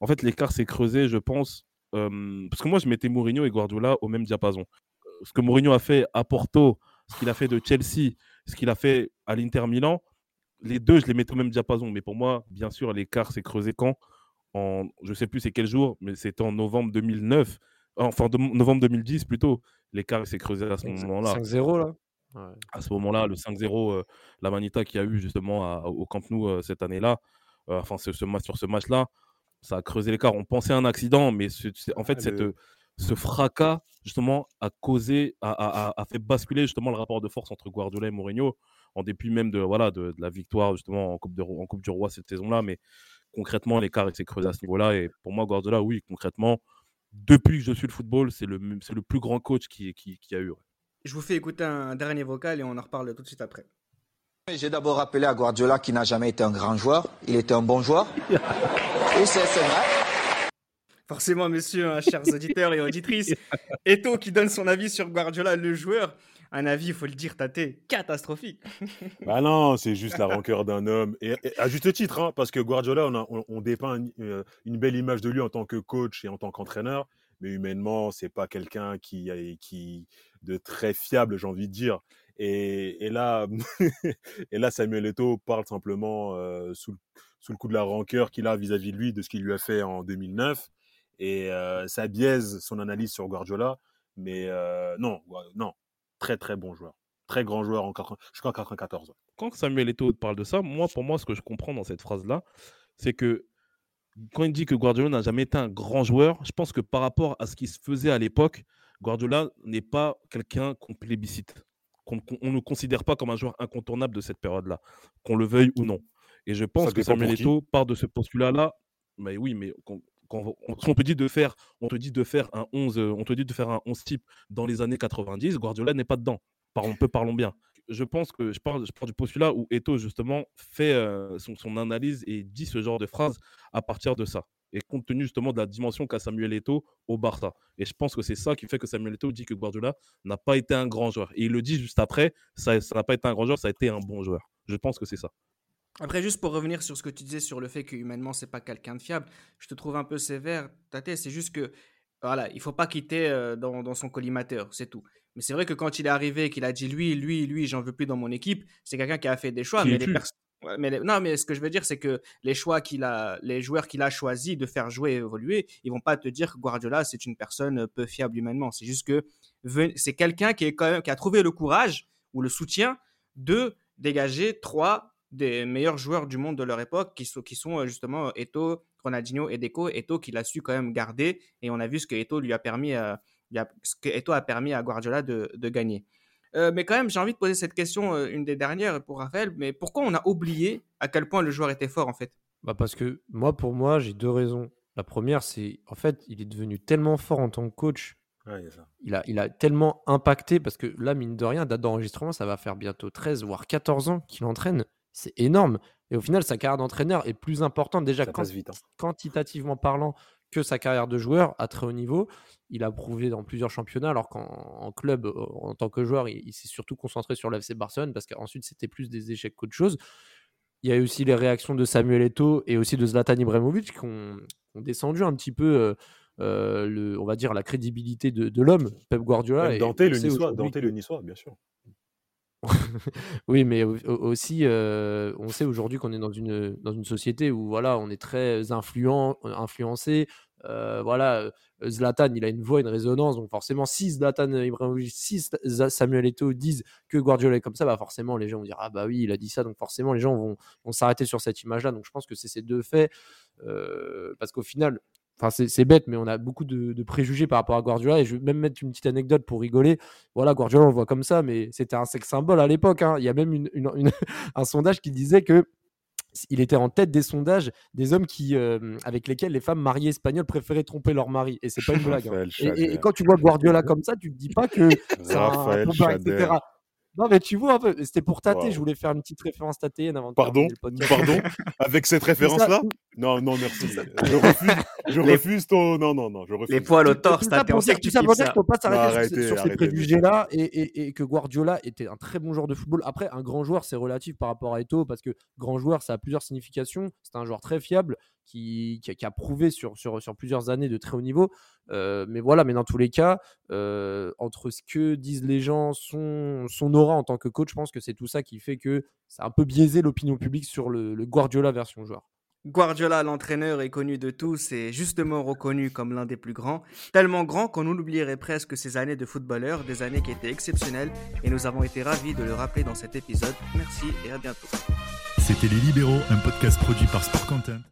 En fait, l'écart s'est creusé, je pense, euh, parce que moi, je mettais Mourinho et Guardiola au même diapason. Ce que Mourinho a fait à Porto, ce qu'il a fait de Chelsea, ce qu'il a fait à l'Inter Milan, les deux, je les mettais au même diapason. Mais pour moi, bien sûr, l'écart s'est creusé quand? En, Je sais plus c'est quel jour, mais c'était en novembre 2009, enfin de- novembre 2010 plutôt. L'écart s'est creusé à ce moment-là 5-0 là. Ouais. à ce moment-là, le 5-0, euh, la Manita qui a eu justement à- au Camp Nou euh, cette année-là, enfin ce, ce match, sur ce match-là, ça a creusé l'écart. On pensait à un accident, mais en fait, Ah, cette, le- ce fracas justement a causé, a, a- a- a fait basculer justement le rapport de force entre Guardiola et Mourinho, en dépit même de voilà de, de la victoire justement en Coupe, de, Ro- en coupe du Roi cette saison-là, mais concrètement l'écart il s'est creusé à ce niveau-là. Et pour moi, Guardiola, oui, concrètement, depuis que je suis le football, c'est le, c'est le plus grand coach qui, qui, qui a eu. ouais. Je vous fais écouter un dernier vocal et on en reparle tout de suite après. J'ai d'abord rappelé à Guardiola qu'il n'a jamais été un grand joueur, il était un bon joueur. (laughs) Et c'est vrai. Forcément, messieurs, hein, chers auditeurs et auditrices, (laughs) Eto qui donne son avis sur Guardiola, le joueur. Un avis, il faut le dire, tâté, catastrophique. Bah non, c'est juste la rancœur d'un homme. Et, et à juste titre, hein, parce que Guardiola, on, a- on- on dépeint une, euh, une belle image de lui en tant que coach et en tant qu'entraîneur. Mais humainement, c'est pas quelqu'un qui, a- qui de très fiable, j'ai envie de dire. Et, et là, (laughs) et là, Samuel Eto'o parle simplement euh, sous, le- sous le coup de la rancœur qu'il a vis-à-vis de lui, de ce qu'il lui a fait en 2009. Et euh, ça biaise son analyse sur Guardiola. Mais euh, non, non, très très bon joueur. Très grand joueur en 80 jusqu'en 94. quand Samuel Eto'o parle de ça, moi, pour moi, ce que je comprends dans cette phrase-là, c'est que quand il dit que Guardiola n'a jamais été un grand joueur, je pense que par rapport à ce qui se faisait à l'époque, Guardiola n'est pas quelqu'un qu'on plébiscite, qu'on on ne considère pas comme un joueur incontournable de cette période-là, qu'on le veuille ou non. Et je pense que Samuel. Eto'o part de ce postulat-là. Mais oui, mais quand, quand on, on te dit de faire, on te dit de faire un 11, euh, on te dit de faire un 11 type dans les années 90, Guardiola n'est pas dedans. Parlons peu, parlons bien. Je pense que je parle, je du postulat où Eto'o justement fait euh, son, son analyse et dit ce genre de phrase à partir de ça. Et compte tenu justement de la dimension qu'a Samuel Eto'o au Barça. Et je pense que c'est ça qui fait que Samuel Eto'o dit que Guardiola n'a pas été un grand joueur. Et il le dit juste après, ça n'a pas été un grand joueur, ça a été un bon joueur. Je pense que c'est ça. Après, juste pour revenir sur ce que tu disais sur le fait que humainement, c'est pas quelqu'un de fiable, je te trouve un peu sévère, Tate. C'est juste que, voilà, il faut pas quitter euh, dans, dans son collimateur, c'est tout. Mais c'est vrai que quand il est arrivé et qu'il a dit lui, lui, lui, j'en veux plus dans mon équipe, c'est quelqu'un qui a fait des choix. Qui mais les Ouais, mais les- non, mais ce que je veux dire, c'est que les choix qu'il a, les joueurs qu'il a choisi de faire jouer et évoluer, ils vont pas te dire que Guardiola c'est une personne peu fiable humainement. C'est juste que c'est quelqu'un qui est quand même qui a trouvé le courage ou le soutien de dégager trois des meilleurs joueurs du monde de leur époque, qui sont, qui sont euh, justement Eto, Ronaldinho et Deco. Eto qu'il a su quand même garder, et on a vu ce que Eto lui a permis, euh, ce que Eto a permis à Guardiola de, de gagner. Euh, mais quand même, j'ai envie de poser cette question, euh, une des dernières pour Raphaël. Mais pourquoi on a oublié à quel point le joueur était fort en fait? Bah parce que moi, pour moi, j'ai deux raisons. La première, c'est en fait, il est devenu tellement fort en tant que coach. Ouais, il y a ça. Il a, il a tellement impacté parce que là, mine de rien, date d'enregistrement, ça va faire bientôt 13 voire 14 ans qu'il entraîne. C'est énorme. Et au final, sa carrière d'entraîneur est plus importante déjà vite. hein. quantitativement parlant que sa carrière de joueur à très haut niveau. Il a prouvé dans plusieurs championnats, alors qu'en en club, euh, en tant que joueur, il, il s'est surtout concentré sur l'FC Barcelone parce qu'ensuite, c'était plus des échecs qu'autre chose. Il y a eu aussi les réactions de Samuel Eto'o et aussi de Zlatan Ibrahimovic qui ont, descendu un petit peu, euh, euh, le, on va dire, la crédibilité de, de l'homme, Pep Guardiola. Même Dante, le niçois, Dante, le niçois, bien sûr. Oui, mais au- au- aussi, euh, on sait aujourd'hui qu'on est dans une, dans une société où voilà, on est très influent, influencé. Euh, voilà, euh, Zlatan, il a une voix, une résonance. Donc forcément, si Zlatan Ibrahimovic, si Sa- Samuel Eto'o disent que Guardiola est comme ça, bah forcément, les gens vont dire ah bah oui, il a dit ça. Donc forcément, les gens vont, vont s'arrêter sur cette image-là. Donc je pense que c'est ces deux faits, euh, parce qu'au final. Enfin, c'est bête, mais on a beaucoup de, de préjugés par rapport à Guardiola. Et je vais même mettre une petite anecdote pour rigoler voilà, Guardiola, on le voit comme ça, mais c'était un sex symbole à l'époque. hein. Il y a même une- une- une- (laughs) un sondage qui disait que il était en tête des sondages des hommes qui, euh, avec lesquels les femmes mariées espagnoles préféraient tromper leur mari. Et c'est pas une (laughs) blague. hein. Et, et- et Chader. quand tu vois Guardiola comme ça, tu te dis pas que (laughs) c'est un Chader. etc. Non, mais tu vois un peu, c'était pour tâter. Wow. Je voulais faire une petite référence tatéenne avant de Pardon le. Pardon Avec (laughs) cette référence-là? Non, non, merci. Je refuse, je Les- refuse ton. Non, non, non, je refuse. Les poils au torse, t'as pour on sait dire, que tu tout ça kiffes pour dire ça. qu'il ne faut pas s'arrêter sur sur ces préjugés-là et, et- et que Guardiola était un très bon joueur de football. Après, un grand joueur, c'est relatif par rapport à Eto'o parce que grand joueur, ça a plusieurs significations. C'est un joueur très fiable qui, qui a, qui a prouvé sur, sur, sur plusieurs années de très haut niveau. Euh, mais voilà, mais dans tous les cas, euh, entre ce que disent les gens, son, son aura en tant que coach, je pense que c'est tout ça qui fait que ça a un peu biaisé l'opinion publique sur le, le Guardiola version joueur. Guardiola, l'entraîneur, est connu de tous et justement reconnu comme l'un des plus grands. Tellement grand qu'on oublierait presque ces années de footballeur, des années qui étaient exceptionnelles et nous avons été ravis de le rappeler dans cet épisode. Merci et à bientôt. C'était Les Libéraux, un podcast produit par Sport Content.